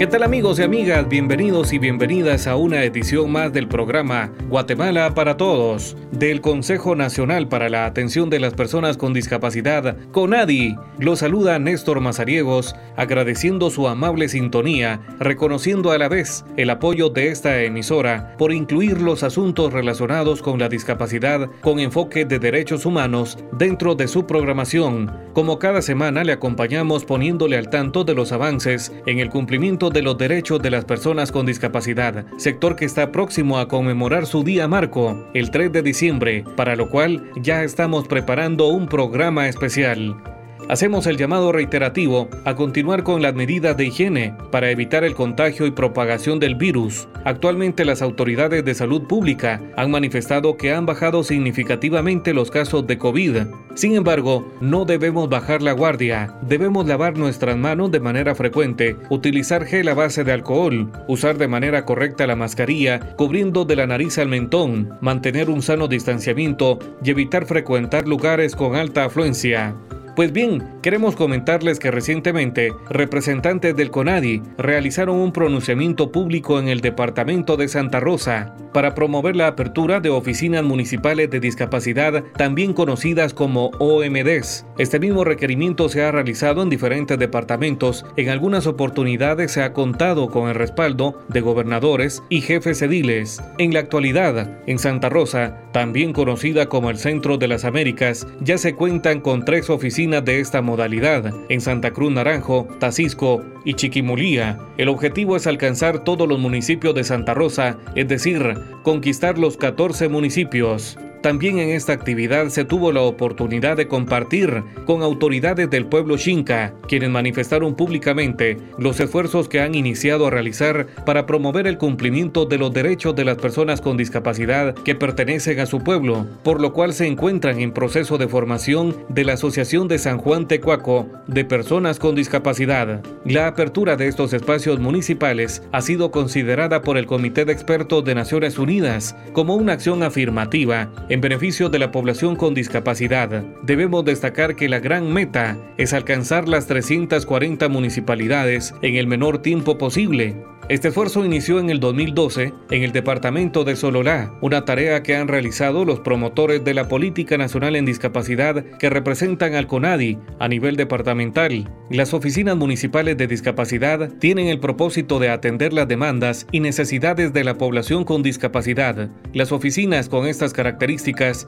¿Qué tal amigos y amigas? Bienvenidos y bienvenidas a una edición más del programa Guatemala para Todos del Consejo Nacional para la Atención de las Personas con Discapacidad, CONADI. Lo saluda Néstor Mazariegos, agradeciendo su amable sintonía, reconociendo a la vez el apoyo de esta emisora por incluir los asuntos relacionados con la discapacidad con enfoque de derechos humanos dentro de su programación. Como cada semana le acompañamos poniéndole al tanto de los avances en el cumplimiento de los derechos de las personas con discapacidad, sector que está próximo a conmemorar su día marco, el 3 de diciembre, para lo cual ya estamos preparando un programa especial. Hacemos el llamado reiterativo a continuar con las medidas de higiene para evitar el contagio y propagación del virus. Actualmente las autoridades de salud pública han manifestado que han bajado significativamente los casos de COVID. Sin embargo, no debemos bajar la guardia. Debemos lavar nuestras manos de manera frecuente, utilizar gel a base de alcohol, usar de manera correcta la mascarilla, cubriendo de la nariz al mentón, mantener un sano distanciamiento y evitar frecuentar lugares con alta afluencia. Pues bien, queremos comentarles que recientemente representantes del CONADI realizaron un pronunciamiento público en el departamento de Santa Rosa para promover la apertura de oficinas municipales de discapacidad, también conocidas como OMDs. Este mismo requerimiento se ha realizado en diferentes departamentos. En algunas oportunidades se ha contado con el respaldo de gobernadores y jefes ediles. En la actualidad, en Santa Rosa, también conocida como el Centro de las Américas, ya se cuentan con tres oficinas de esta modalidad en Santa Cruz Naranjo, Tacisco y Chiquimulía. El objetivo es alcanzar todos los municipios de Santa Rosa, es decir, conquistar los 14 municipios. También en esta actividad se tuvo la oportunidad de compartir con autoridades del pueblo Xinca, quienes manifestaron públicamente los esfuerzos que han iniciado a realizar para promover el cumplimiento de los derechos de las personas con discapacidad que pertenecen a su pueblo, por lo cual se encuentran en proceso de formación de la Asociación de San Juan Tecuaco de Personas con Discapacidad. La apertura de estos espacios municipales ha sido considerada por el Comité de Expertos de Naciones Unidas como una acción afirmativa en beneficio de la población con discapacidad. Debemos destacar que la gran meta es alcanzar las 340 municipalidades en el menor tiempo posible este esfuerzo inició en el 2012 en el departamento de Sololá, una tarea que han realizado los promotores de la Política Nacional en Discapacidad que representan al CONADI a nivel departamental. Las oficinas municipales de discapacidad tienen el propósito de atender las demandas y necesidades de la población con discapacidad. Las oficinas con estas características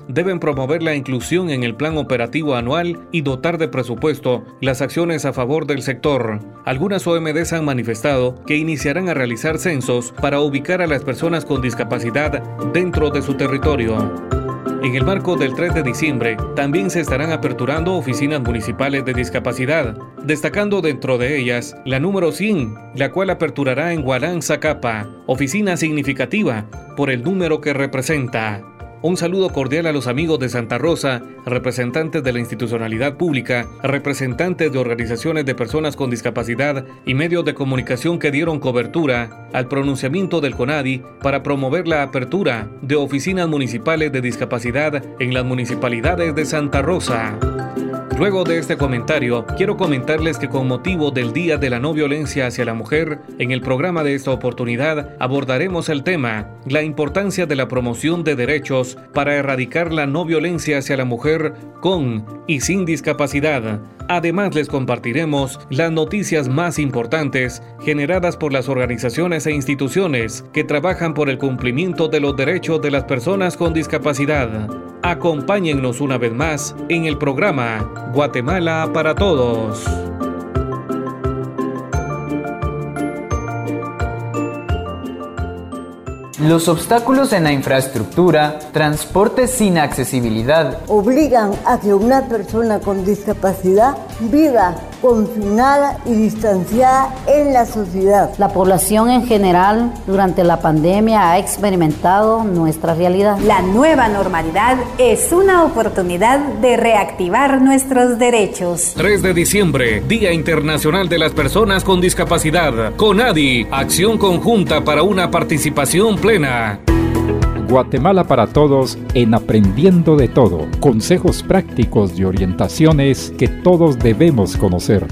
deben promover la inclusión en el plan operativo anual y dotar de presupuesto las acciones a favor del sector. Algunas OMDs han manifestado que iniciarán realizar censos para ubicar a las personas con discapacidad dentro de su territorio. En el marco del 3 de diciembre, también se estarán aperturando oficinas municipales de discapacidad, destacando dentro de ellas la número 100, la cual aperturará en Guarán, Zacapa, oficina significativa por el número que representa. Un saludo cordial a los amigos de Santa Rosa, representantes de la institucionalidad pública, representantes de organizaciones de personas con discapacidad y medios de comunicación que dieron cobertura al pronunciamiento del CONADI para promover la apertura de oficinas municipales de discapacidad en las municipalidades de Santa Rosa. Luego de este comentario, quiero comentarles que con motivo del Día de la No Violencia hacia la Mujer, en el programa de esta oportunidad abordaremos el tema, la importancia de la promoción de derechos para erradicar la no violencia hacia la mujer con y sin discapacidad. Además les compartiremos las noticias más importantes generadas por las organizaciones e instituciones que trabajan por el cumplimiento de los derechos de las personas con discapacidad. Acompáñennos una vez más en el programa Guatemala para Todos. Los obstáculos en la infraestructura, transporte sin accesibilidad, obligan a que una persona con discapacidad viva confinada y distanciada en la sociedad. La población en general durante la pandemia ha experimentado nuestra realidad. La nueva normalidad es una oportunidad de reactivar nuestros derechos. 3 de diciembre, Día Internacional de las Personas con Discapacidad. CONADI, acción conjunta para una participación plena. Guatemala para Todos en Aprendiendo de Todo. Consejos prácticos y orientaciones que todos debemos conocer.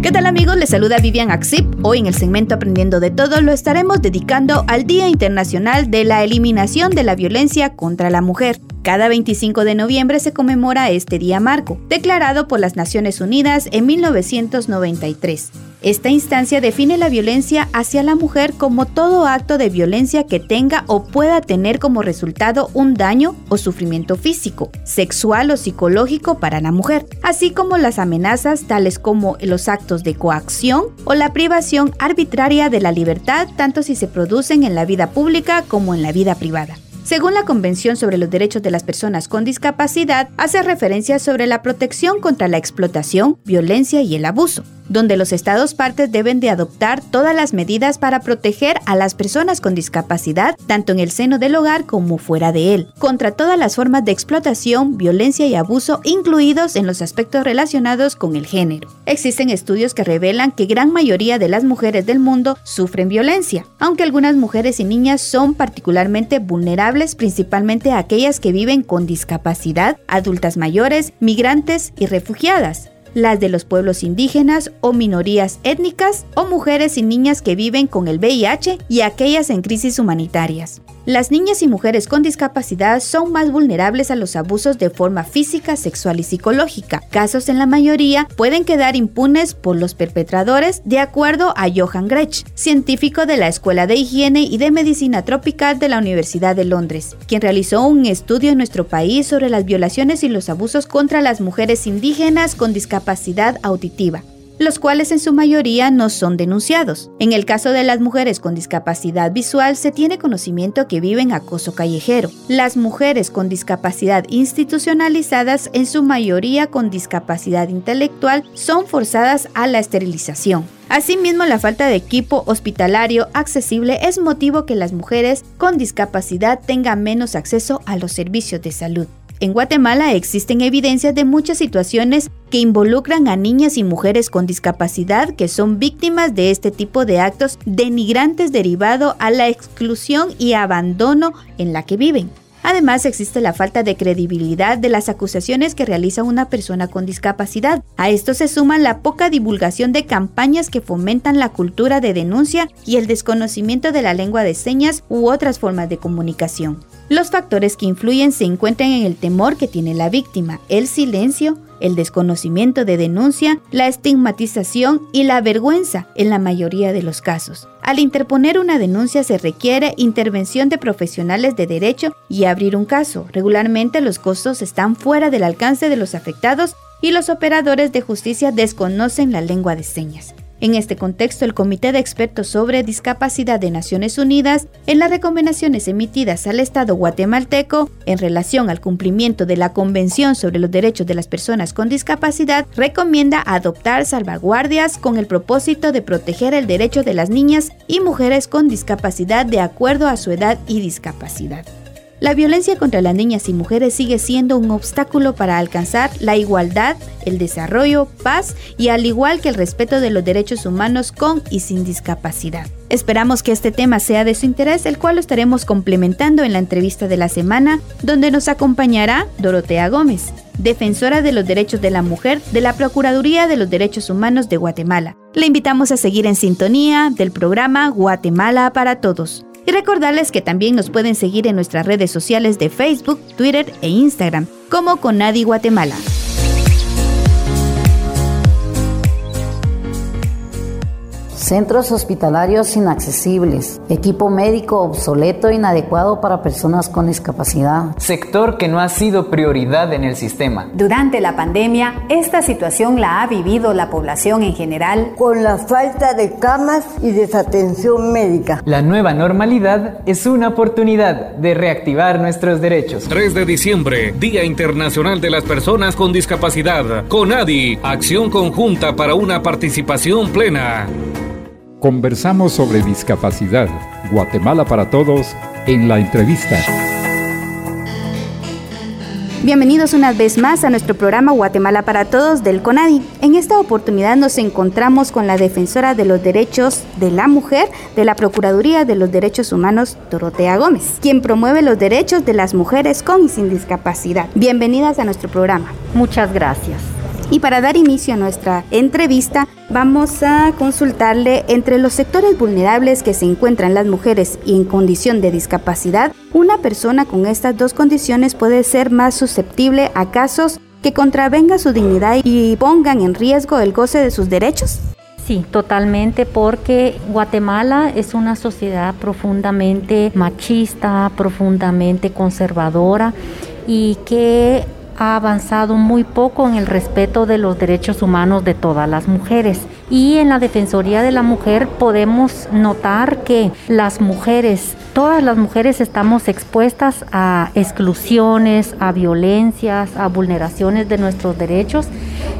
¿Qué tal amigos? Les saluda Vivian Axip. Hoy en el segmento Aprendiendo de Todo lo estaremos dedicando al Día Internacional de la Eliminación de la Violencia contra la Mujer. Cada 25 de noviembre se conmemora este Día Marco, declarado por las Naciones Unidas en 1993. Esta instancia define la violencia hacia la mujer como todo acto de violencia que tenga o pueda tener como resultado un daño o sufrimiento físico, sexual o psicológico para la mujer, así como las amenazas tales como los actos de coacción o la privación arbitraria de la libertad tanto si se producen en la vida pública como en la vida privada. Según la Convención sobre los Derechos de las Personas con Discapacidad, hace referencia sobre la protección contra la explotación, violencia y el abuso donde los estados partes deben de adoptar todas las medidas para proteger a las personas con discapacidad, tanto en el seno del hogar como fuera de él, contra todas las formas de explotación, violencia y abuso, incluidos en los aspectos relacionados con el género. Existen estudios que revelan que gran mayoría de las mujeres del mundo sufren violencia, aunque algunas mujeres y niñas son particularmente vulnerables, principalmente aquellas que viven con discapacidad, adultas mayores, migrantes y refugiadas las de los pueblos indígenas o minorías étnicas o mujeres y niñas que viven con el VIH y aquellas en crisis humanitarias. Las niñas y mujeres con discapacidad son más vulnerables a los abusos de forma física, sexual y psicológica. Casos en la mayoría pueden quedar impunes por los perpetradores, de acuerdo a Johan Grech, científico de la Escuela de Higiene y de Medicina Tropical de la Universidad de Londres, quien realizó un estudio en nuestro país sobre las violaciones y los abusos contra las mujeres indígenas con discapacidad auditiva los cuales en su mayoría no son denunciados. En el caso de las mujeres con discapacidad visual se tiene conocimiento que viven acoso callejero. Las mujeres con discapacidad institucionalizadas, en su mayoría con discapacidad intelectual, son forzadas a la esterilización. Asimismo, la falta de equipo hospitalario accesible es motivo que las mujeres con discapacidad tengan menos acceso a los servicios de salud. En Guatemala existen evidencias de muchas situaciones que involucran a niñas y mujeres con discapacidad que son víctimas de este tipo de actos denigrantes derivado a la exclusión y abandono en la que viven. Además, existe la falta de credibilidad de las acusaciones que realiza una persona con discapacidad. A esto se suma la poca divulgación de campañas que fomentan la cultura de denuncia y el desconocimiento de la lengua de señas u otras formas de comunicación. Los factores que influyen se encuentran en el temor que tiene la víctima, el silencio, el desconocimiento de denuncia, la estigmatización y la vergüenza en la mayoría de los casos. Al interponer una denuncia se requiere intervención de profesionales de derecho y abrir un caso. Regularmente los costos están fuera del alcance de los afectados y los operadores de justicia desconocen la lengua de señas. En este contexto, el Comité de Expertos sobre Discapacidad de Naciones Unidas, en las recomendaciones emitidas al Estado guatemalteco en relación al cumplimiento de la Convención sobre los Derechos de las Personas con Discapacidad, recomienda adoptar salvaguardias con el propósito de proteger el derecho de las niñas y mujeres con discapacidad de acuerdo a su edad y discapacidad. La violencia contra las niñas y mujeres sigue siendo un obstáculo para alcanzar la igualdad, el desarrollo, paz y al igual que el respeto de los derechos humanos con y sin discapacidad. Esperamos que este tema sea de su interés, el cual lo estaremos complementando en la entrevista de la semana, donde nos acompañará Dorotea Gómez, defensora de los derechos de la mujer de la Procuraduría de los Derechos Humanos de Guatemala. Le invitamos a seguir en sintonía del programa Guatemala para Todos. Y recordarles que también nos pueden seguir en nuestras redes sociales de Facebook, Twitter e Instagram, como Conadi Guatemala. Centros hospitalarios inaccesibles, equipo médico obsoleto e inadecuado para personas con discapacidad. Sector que no ha sido prioridad en el sistema. Durante la pandemia, esta situación la ha vivido la población en general con la falta de camas y desatención médica. La nueva normalidad es una oportunidad de reactivar nuestros derechos. 3 de diciembre, Día Internacional de las Personas con Discapacidad. CONADI, acción conjunta para una participación plena. Conversamos sobre discapacidad. Guatemala para todos en la entrevista. Bienvenidos una vez más a nuestro programa Guatemala para Todos del CONADI. En esta oportunidad nos encontramos con la defensora de los derechos de la mujer de la Procuraduría de los Derechos Humanos, Dorotea Gómez, quien promueve los derechos de las mujeres con y sin discapacidad. Bienvenidas a nuestro programa. Muchas gracias. Y para dar inicio a nuestra entrevista, vamos a consultarle entre los sectores vulnerables que se encuentran las mujeres y en condición de discapacidad, una persona con estas dos condiciones puede ser más susceptible a casos que contravengan su dignidad y pongan en riesgo el goce de sus derechos. Sí, totalmente, porque Guatemala es una sociedad profundamente machista, profundamente conservadora y que ha avanzado muy poco en el respeto de los derechos humanos de todas las mujeres. Y en la Defensoría de la Mujer podemos notar que las mujeres, todas las mujeres estamos expuestas a exclusiones, a violencias, a vulneraciones de nuestros derechos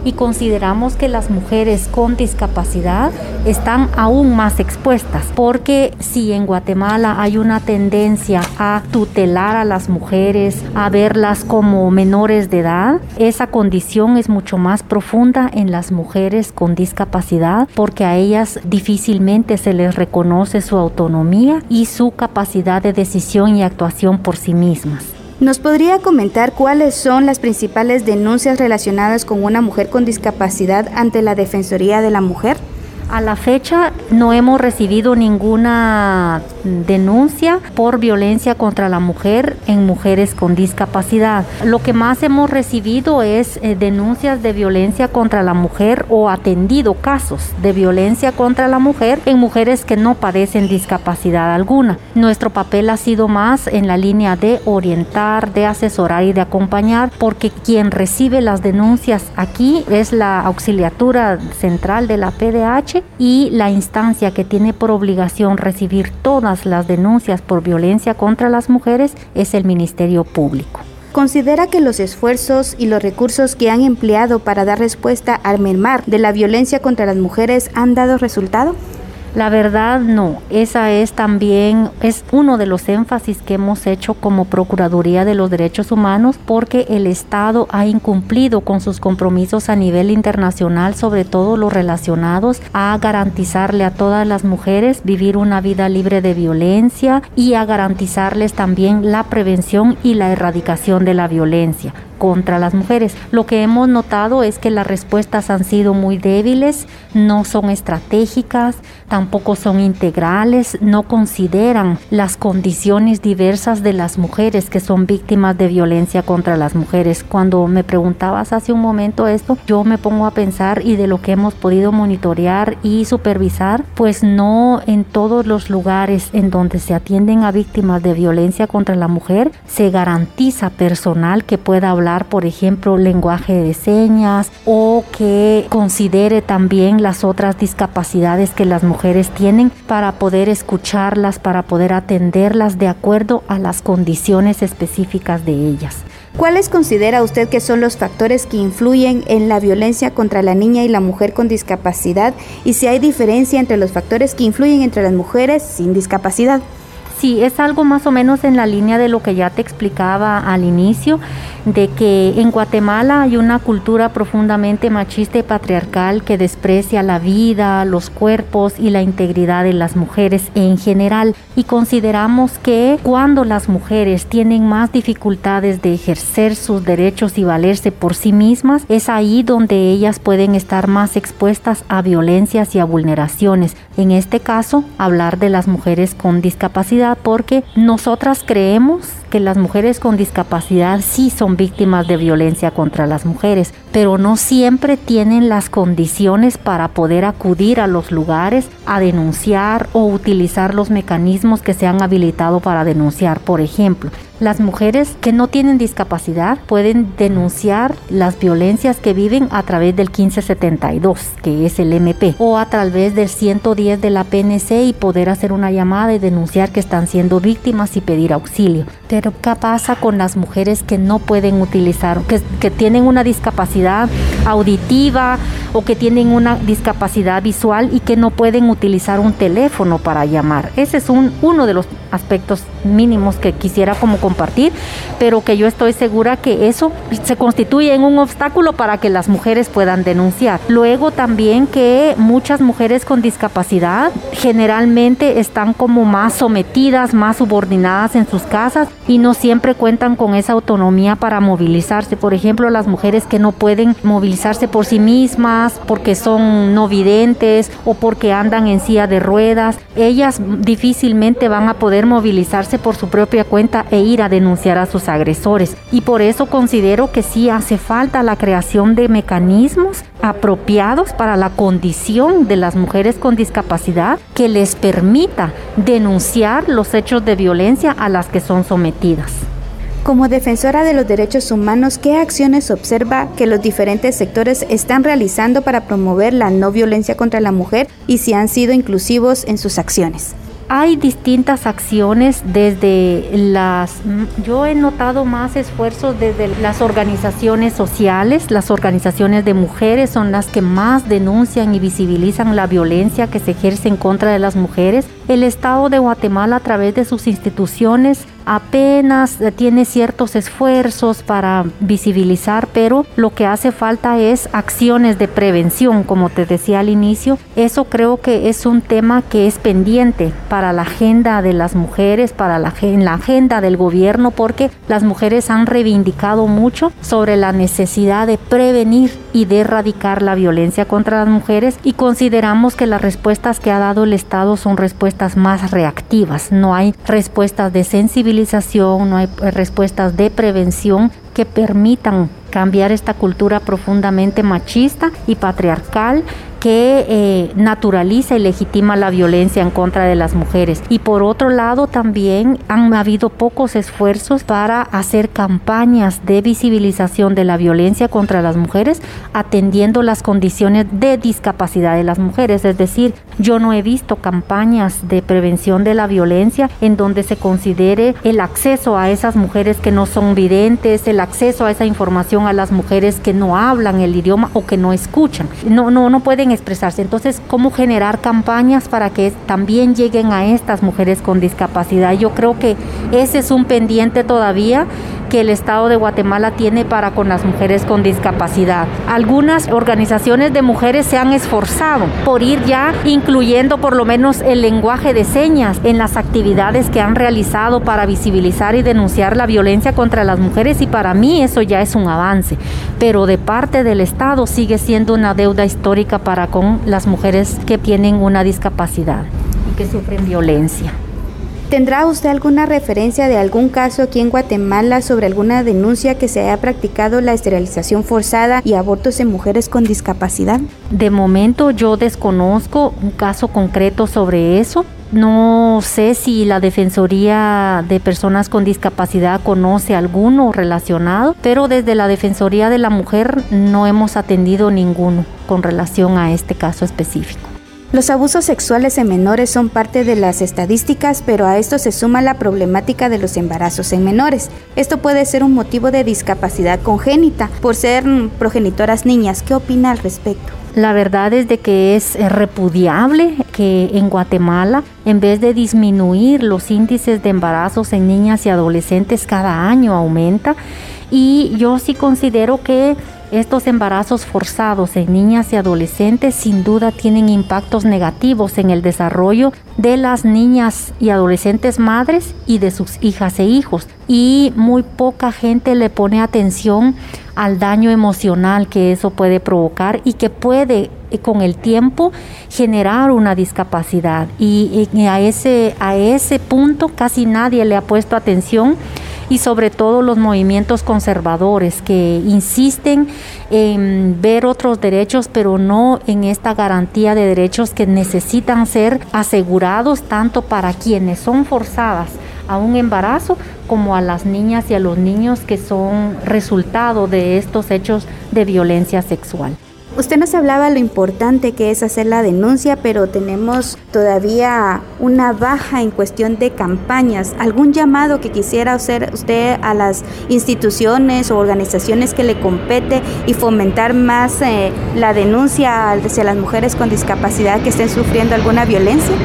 y consideramos que las mujeres con discapacidad están aún más expuestas porque si en Guatemala hay una tendencia a tutelar a las mujeres, a verlas como menores de edad, esa condición es mucho más profunda en las mujeres con discapacidad porque a ellas difícilmente se les reconoce su autonomía y su capacidad de decisión y actuación por sí mismas. ¿Nos podría comentar cuáles son las principales denuncias relacionadas con una mujer con discapacidad ante la Defensoría de la Mujer? A la fecha no hemos recibido ninguna denuncia por violencia contra la mujer en mujeres con discapacidad. Lo que más hemos recibido es eh, denuncias de violencia contra la mujer o atendido casos de violencia contra la mujer en mujeres que no padecen discapacidad alguna. Nuestro papel ha sido más en la línea de orientar, de asesorar y de acompañar porque quien recibe las denuncias aquí es la auxiliatura central de la PDH y la instancia que tiene por obligación recibir todas las denuncias por violencia contra las mujeres es el Ministerio Público. ¿Considera que los esfuerzos y los recursos que han empleado para dar respuesta al mermar de la violencia contra las mujeres han dado resultado? La verdad no, esa es también es uno de los énfasis que hemos hecho como Procuraduría de los Derechos Humanos porque el Estado ha incumplido con sus compromisos a nivel internacional, sobre todo los relacionados a garantizarle a todas las mujeres vivir una vida libre de violencia y a garantizarles también la prevención y la erradicación de la violencia contra las mujeres. Lo que hemos notado es que las respuestas han sido muy débiles, no son estratégicas, tampoco son integrales, no consideran las condiciones diversas de las mujeres que son víctimas de violencia contra las mujeres. Cuando me preguntabas hace un momento esto, yo me pongo a pensar y de lo que hemos podido monitorear y supervisar, pues no en todos los lugares en donde se atienden a víctimas de violencia contra la mujer se garantiza personal que pueda hablar por ejemplo, lenguaje de señas o que considere también las otras discapacidades que las mujeres tienen para poder escucharlas, para poder atenderlas de acuerdo a las condiciones específicas de ellas. ¿Cuáles considera usted que son los factores que influyen en la violencia contra la niña y la mujer con discapacidad y si hay diferencia entre los factores que influyen entre las mujeres sin discapacidad? Sí, es algo más o menos en la línea de lo que ya te explicaba al inicio, de que en Guatemala hay una cultura profundamente machista y patriarcal que desprecia la vida, los cuerpos y la integridad de las mujeres en general. Y consideramos que cuando las mujeres tienen más dificultades de ejercer sus derechos y valerse por sí mismas, es ahí donde ellas pueden estar más expuestas a violencias y a vulneraciones. En este caso, hablar de las mujeres con discapacidad porque nosotras creemos que las mujeres con discapacidad sí son víctimas de violencia contra las mujeres, pero no siempre tienen las condiciones para poder acudir a los lugares a denunciar o utilizar los mecanismos que se han habilitado para denunciar. Por ejemplo, las mujeres que no tienen discapacidad pueden denunciar las violencias que viven a través del 1572, que es el MP, o a través del 110 de la PNC y poder hacer una llamada y denunciar que están siendo víctimas y pedir auxilio. Pero ¿qué pasa con las mujeres que no pueden utilizar, que, tienen una discapacidad auditiva o que tienen una discapacidad visual y que no pueden utilizar un teléfono para llamar? Ese es un, uno de los aspectos mínimos que quisiera como compartir, pero que yo estoy segura que eso se constituye en un obstáculo para que las mujeres puedan denunciar. Luego también que muchas mujeres con discapacidad generalmente están como más sometidas, más subordinadas en sus casas y no siempre cuentan con esa autonomía para movilizarse. Por ejemplo, las mujeres que no pueden movilizarse por sí mismas porque son no videntes o porque andan en silla de ruedas, ellas difícilmente van a poder movilizarse por su propia cuenta e ir a denunciar a sus agresores. Y por eso considero que sí hace falta la creación de mecanismos apropiados para la condición de las mujeres con discapacidad que les permita denunciar los hechos de violencia a las que son sometidas. Como defensora de los derechos humanos, ¿qué acciones observa que los diferentes sectores están realizando para promover la no violencia contra la mujer y si han sido inclusivos en sus acciones? hay distintas acciones desde las, yo he notado más esfuerzos desde las organizaciones sociales, las organizaciones de mujeres son las que más denuncian y visibilizan la violencia que se ejerce en contra de las mujeres. El Estado de Guatemala a través de sus instituciones apenas tiene ciertos esfuerzos para visibilizar, pero lo que hace falta es acciones de prevención, como te decía al inicio. Eso creo que es un tema que es pendiente para la agenda de las mujeres, para la, la agenda del gobierno, porque las mujeres han reivindicado mucho sobre la necesidad de prevenir y de erradicar la violencia contra las mujeres y consideramos que las respuestas que ha dado el Estado son respuestas más reactivas, no hay respuestas de sensibilización no hay respuestas de prevención que permitan cambiar esta cultura profundamente machista y patriarcal que eh, naturaliza y legitima la violencia en contra de las mujeres. Y por otro lado, también han habido pocos esfuerzos para hacer campañas de visibilización de la violencia contra las mujeres, atendiendo las condiciones de discapacidad de las mujeres. Es decir, yo no he visto campañas de prevención de la violencia en donde se considere el acceso a esas mujeres que no son videntes, el acceso a esa información a las mujeres que no hablan el idioma o que no escuchan. No, no, no pueden expresarse. Entonces, ¿cómo generar campañas para que también lleguen a estas mujeres con discapacidad? Yo creo que ese es un pendiente todavía que el Estado de Guatemala tiene para con las mujeres con discapacidad. Algunas organizaciones de mujeres se han esforzado por ir ya incluyendo por lo menos el lenguaje de señas en las actividades que han realizado para visibilizar y denunciar la violencia contra las mujeres y para mí eso ya es un avance, pero de parte del Estado sigue siendo una deuda histórica para con las mujeres que tienen una discapacidad y que sufren violencia. ¿Tendrá usted alguna referencia de algún caso aquí en Guatemala sobre alguna denuncia que se haya practicado la esterilización forzada y abortos en mujeres con discapacidad? De momento yo desconozco un caso concreto sobre eso. No sé si la Defensoría de Personas con Discapacidad conoce alguno relacionado, pero desde la Defensoría de la Mujer no hemos atendido ninguno con relación a este caso específico. Los abusos sexuales en menores son parte de las estadísticas, pero a esto se suma la problemática de los embarazos en menores. Esto puede ser un motivo de discapacidad congénita por ser progenitoras niñas. ¿Qué opina al respecto? La verdad es de que es repudiable que en Guatemala, en vez de disminuir los índices de embarazos en niñas y adolescentes, cada año aumenta. Y yo sí considero que estos embarazos forzados en niñas y adolescentes sin duda tienen impactos negativos en el desarrollo de las niñas y adolescentes madres y de sus hijas e hijos. Y muy poca gente le pone atención al daño emocional que eso puede provocar y que puede eh, con el tiempo generar una discapacidad. Y, a, ese, a ese punto casi nadie le ha puesto atención y sobre todo los movimientos conservadores que insisten en ver otros derechos, pero no en esta garantía de derechos que necesitan ser asegurados tanto para quienes son forzadas a un embarazo como a las niñas y a los niños que son resultado de estos hechos de violencia sexual. Usted nos hablaba lo importante que es hacer la denuncia, pero tenemos todavía una baja en cuestión de campañas. ¿Algún llamado que quisiera hacer usted a las instituciones o organizaciones que le compete y fomentar más eh, la denuncia hacia las mujeres con discapacidad que estén sufriendo alguna violencia?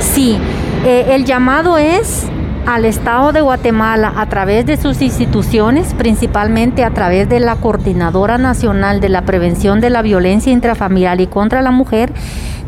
Sí, eh, el llamado es al Estado de Guatemala a través de sus instituciones, principalmente a través de la Coordinadora Nacional de la Prevención de la Violencia Intrafamiliar y contra la Mujer,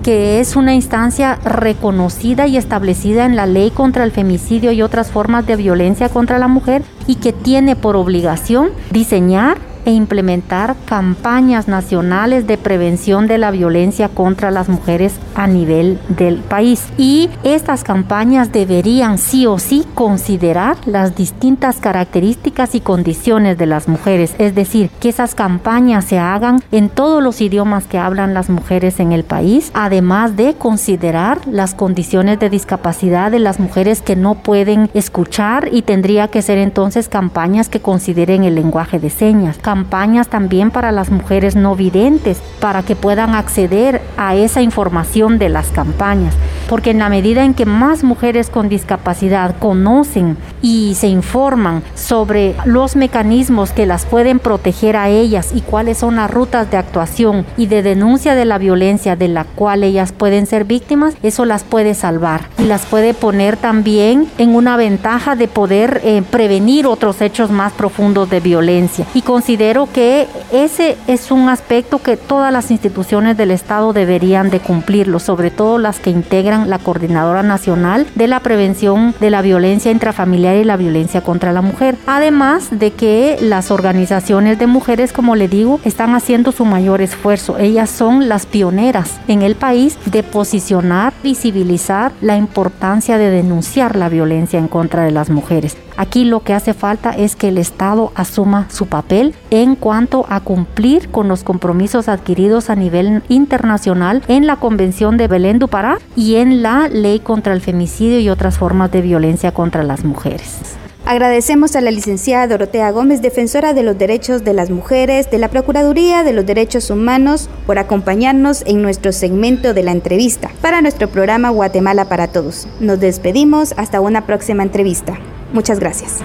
que es una instancia reconocida y establecida en la ley contra el femicidio y otras formas de violencia contra la mujer y que tiene por obligación diseñar e implementar campañas nacionales de prevención de la violencia contra las mujeres a nivel del país. Y estas campañas deberían sí o sí considerar las distintas características y condiciones de las mujeres, es decir, que esas campañas se hagan en todos los idiomas que hablan las mujeres en el país, además de considerar las condiciones de discapacidad de las mujeres que no pueden escuchar y tendría que ser entonces campañas que consideren el lenguaje de señas campañas también para las mujeres no videntes, para que puedan acceder a esa información de las campañas. Porque en la medida en que más mujeres con discapacidad conocen y se informan sobre los mecanismos que las pueden proteger a ellas y cuáles son las rutas de actuación y de denuncia de la violencia de la cual ellas pueden ser víctimas, eso las puede salvar y las puede poner también en una ventaja de poder eh, prevenir otros hechos más profundos de violencia. Y considero que ese es un aspecto que todas las instituciones del Estado deberían de cumplirlo, sobre todo las que integran la Coordinadora Nacional de la Prevención de la Violencia Intrafamiliar y la Violencia contra la Mujer. Además de que las organizaciones de mujeres, como le digo, están haciendo su mayor esfuerzo. Ellas son las pioneras en el país de posicionar, visibilizar la importancia de denunciar la violencia en contra de las mujeres. Aquí lo que hace falta es que el Estado asuma su papel en cuanto a cumplir con los compromisos adquiridos a nivel internacional en la Convención de Belén du Pará y en la Ley contra el Femicidio y otras formas de violencia contra las mujeres. Agradecemos a la licenciada Dorotea Gómez, defensora de los derechos de las mujeres de la Procuraduría de los Derechos Humanos, por acompañarnos en nuestro segmento de la entrevista para nuestro programa Guatemala para Todos. Nos despedimos hasta una próxima entrevista. Muchas gracias.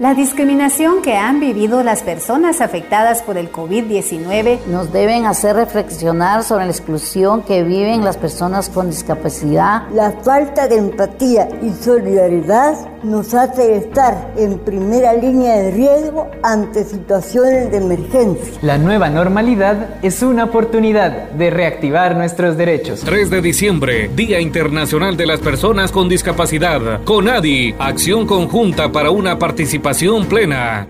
La discriminación que han vivido las personas afectadas por el COVID-19 nos deben hacer reflexionar sobre la exclusión que viven las personas con discapacidad. La falta de empatía y solidaridad nos hace estar en primera línea de riesgo ante situaciones de emergencia. La nueva normalidad es una oportunidad de reactivar nuestros derechos. 3 de diciembre, Día Internacional de las Personas con Discapacidad. CONADI, acción conjunta para una participación plena.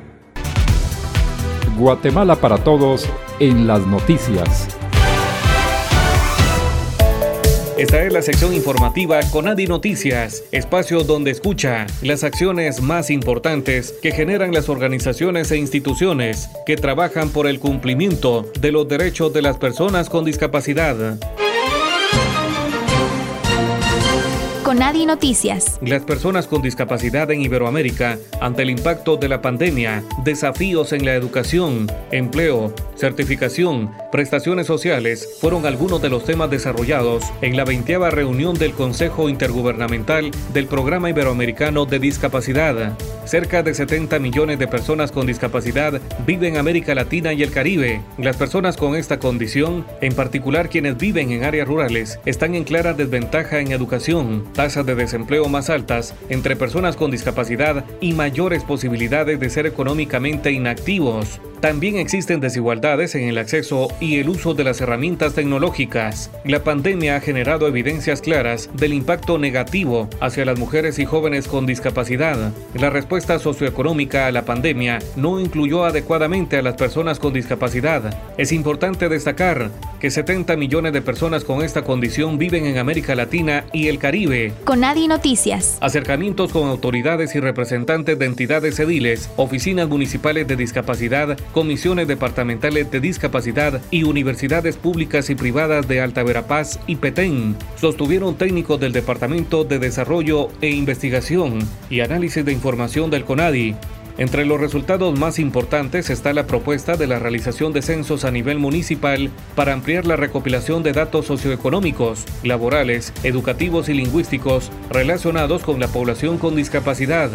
Guatemala para todos en las noticias. Esta es la sección informativa Conadi Noticias, espacio donde escucha las acciones más importantes que generan las organizaciones e instituciones que trabajan por el cumplimiento de los derechos de las personas con discapacidad. Conadi Noticias. Las personas con discapacidad en Iberoamérica ante el impacto de la pandemia, desafíos en la educación, empleo, certificación, prestaciones sociales fueron algunos de los temas desarrollados en la 20 reunión del Consejo Intergubernamental del Programa Iberoamericano de Discapacidad. Cerca de 70 millones de personas con discapacidad viven en América Latina y el Caribe. Las personas con esta condición, en particular quienes viven en áreas rurales, están en clara desventaja en educación tasas de desempleo más altas entre personas con discapacidad y mayores posibilidades de ser económicamente inactivos. También existen desigualdades en el acceso y el uso de las herramientas tecnológicas. La pandemia ha generado evidencias claras del impacto negativo hacia las mujeres y jóvenes con discapacidad. La respuesta socioeconómica a la pandemia no incluyó adecuadamente a las personas con discapacidad. Es importante destacar que 70 millones de personas con esta condición viven en América Latina y el Caribe. Con Adi Noticias. Acercamientos con autoridades y representantes de entidades ediles, oficinas municipales de discapacidad, comisiones departamentales de discapacidad y universidades públicas y privadas de Alta Verapaz y Petén sostuvieron técnicos del Departamento de Desarrollo e Investigación y Análisis de Información del CONADI entre los resultados más importantes está la propuesta de la realización de censos a nivel municipal para ampliar la recopilación de datos socioeconómicos, laborales, educativos y lingüísticos relacionados con la población con discapacidad.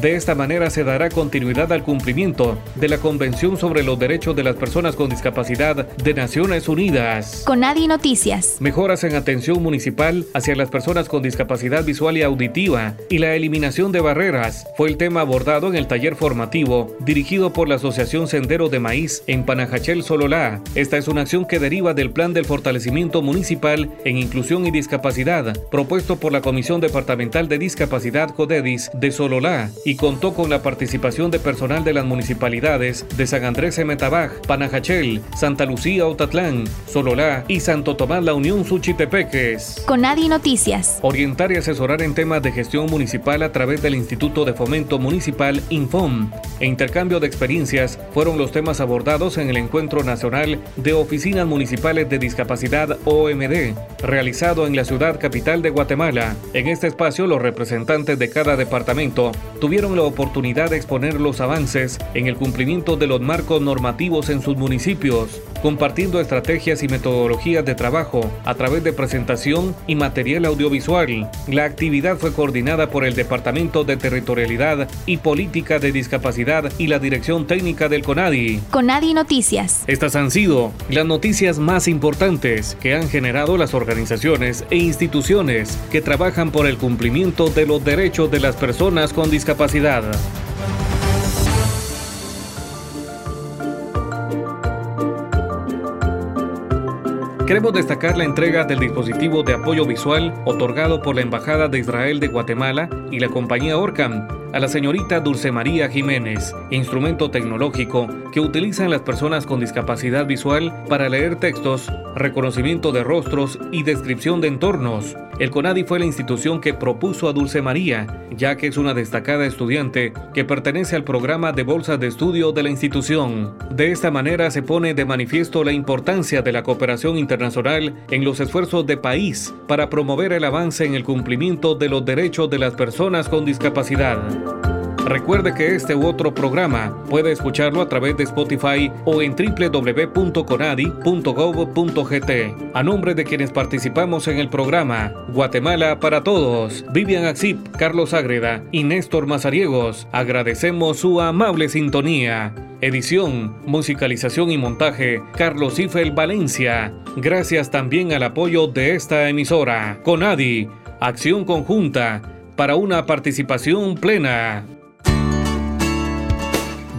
De esta manera se dará continuidad al cumplimiento de la Convención sobre los Derechos de las Personas con Discapacidad de Naciones Unidas. Con Adi Noticias. Mejoras en atención municipal hacia las personas con discapacidad visual y auditiva y la eliminación de barreras fue el tema abordado en el taller formativo dirigido por la Asociación Sendero de Maíz en Panajachel, Sololá. Esta es una acción que deriva del Plan del Fortalecimiento Municipal en Inclusión y Discapacidad propuesto por la Comisión Departamental de Discapacidad CODEDIS de Sololá y contó con la participación de personal de las municipalidades de San Andrés Emetabaj, Panajachel, Santa Lucía Otatlán, Sololá y Santo Tomás La Unión Suchitepeques. Con Adi Noticias. Orientar y asesorar en temas de gestión municipal a través del Instituto de Fomento Municipal Infom e intercambio de experiencias fueron los temas abordados en el Encuentro Nacional de Oficinas Municipales de Discapacidad OMD, realizado en la ciudad capital de Guatemala. En este espacio los representantes de cada departamento tuvieron tuvieron la oportunidad de exponer los avances en el cumplimiento de los marcos normativos en sus municipios, compartiendo estrategias y metodologías de trabajo a través de presentación y material audiovisual. La actividad fue coordinada por el Departamento de Territorialidad y Política de Discapacidad y la Dirección Técnica del CONADI. CONADI Noticias. Estas han sido las noticias más importantes que han generado las organizaciones e instituciones que trabajan por el cumplimiento de los derechos de las personas con discapacidad Queremos destacar la entrega del dispositivo de apoyo visual otorgado por la Embajada de Israel de Guatemala y la compañía Orcam a la señorita Dulce María Jiménez, instrumento tecnológico que utilizan las personas con discapacidad visual para leer textos, reconocimiento de rostros y descripción de entornos. El CONADI fue la institución que propuso a Dulce María, ya que es una destacada estudiante que pertenece al programa de bolsas de estudio de la institución. De esta manera se pone de manifiesto la importancia de la cooperación internacional en los esfuerzos de país para promover el avance en el cumplimiento de los derechos de las personas con discapacidad. Recuerde que este u otro programa puede escucharlo a través de Spotify o en www.conadi.gov.gt. A nombre de quienes participamos en el programa Guatemala para Todos, Vivian Axip, Carlos Ágreda y Néstor Mazariegos, agradecemos su amable sintonía. Edición, musicalización y montaje, Carlos Ifel Valencia. Gracias también al apoyo de esta emisora. Conadi, acción conjunta para una participación plena.